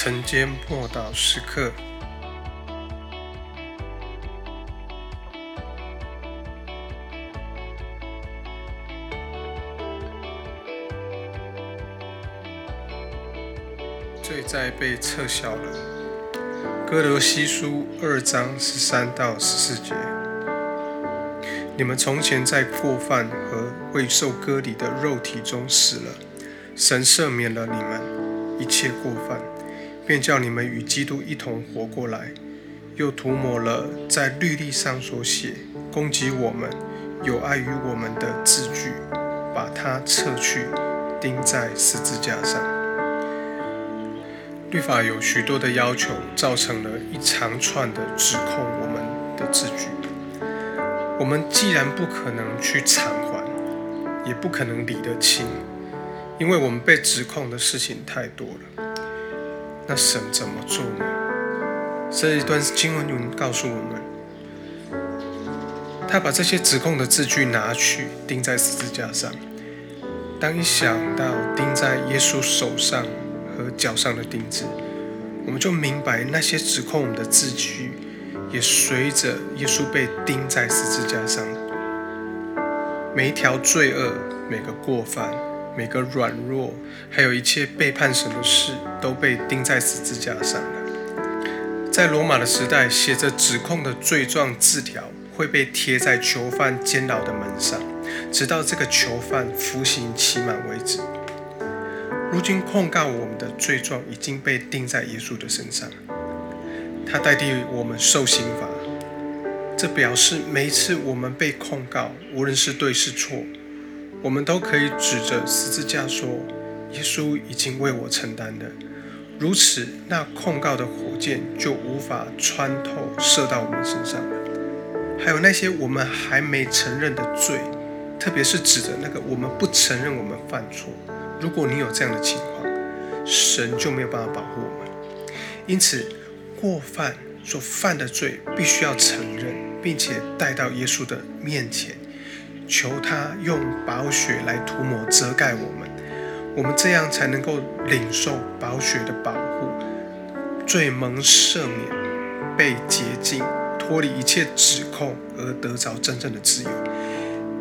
晨间默祷时刻，罪在被撤销了。哥罗西书二章十三到十四节：你们从前在过犯和未受割礼的肉体中死了，神赦免了你们一切过犯。便叫你们与基督一同活过来，又涂抹了在律例上所写攻击我们、有碍于我们的字句，把它撤去，钉在十字架上。律法有许多的要求，造成了一长串的指控我们的字句。我们既然不可能去偿还，也不可能理得清，因为我们被指控的事情太多了。那神怎么做呢？这一段经文文告诉我们，他把这些指控的字句拿去钉在十字架上。当一想到钉在耶稣手上和脚上的钉子，我们就明白那些指控我们的字句，也随着耶稣被钉在十字架上每一条罪恶，每个过犯。每个软弱，还有一切背叛神的事，都被钉在十字架上了。在罗马的时代，写着指控的罪状字条会被贴在囚犯监牢的门上，直到这个囚犯服刑期满为止。如今控告我们的罪状已经被钉在耶稣的身上，他代替我们受刑罚。这表示每一次我们被控告，无论是对是错。我们都可以指着十字架说：“耶稣已经为我承担了。”如此，那控告的火箭就无法穿透射到我们身上了。还有那些我们还没承认的罪，特别是指的那个我们不承认我们犯错。如果你有这样的情况，神就没有办法保护我们。因此，过犯所犯的罪必须要承认，并且带到耶稣的面前。求他用宝血来涂抹遮盖我们，我们这样才能够领受宝血的保护，罪蒙赦免，被洁净，脱离一切指控，而得着真正的自由。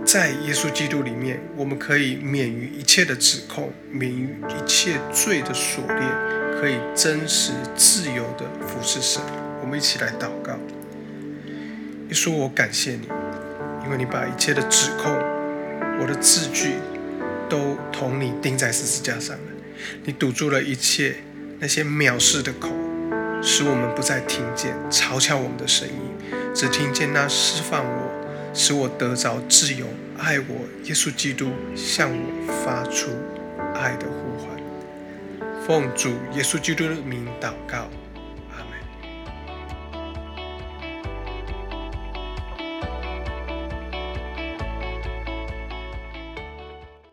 在耶稣基督里面，我们可以免于一切的指控，免于一切罪的锁链，可以真实自由的服侍神。我们一起来祷告。耶稣，我感谢你。因为你把一切的指控，我的字句，都同你钉在十字架上了。你堵住了一切那些藐视的口，使我们不再听见嘲笑我们的声音，只听见那释放我、使我得着自由、爱我耶稣基督向我发出爱的呼唤。奉主耶稣基督的名祷告。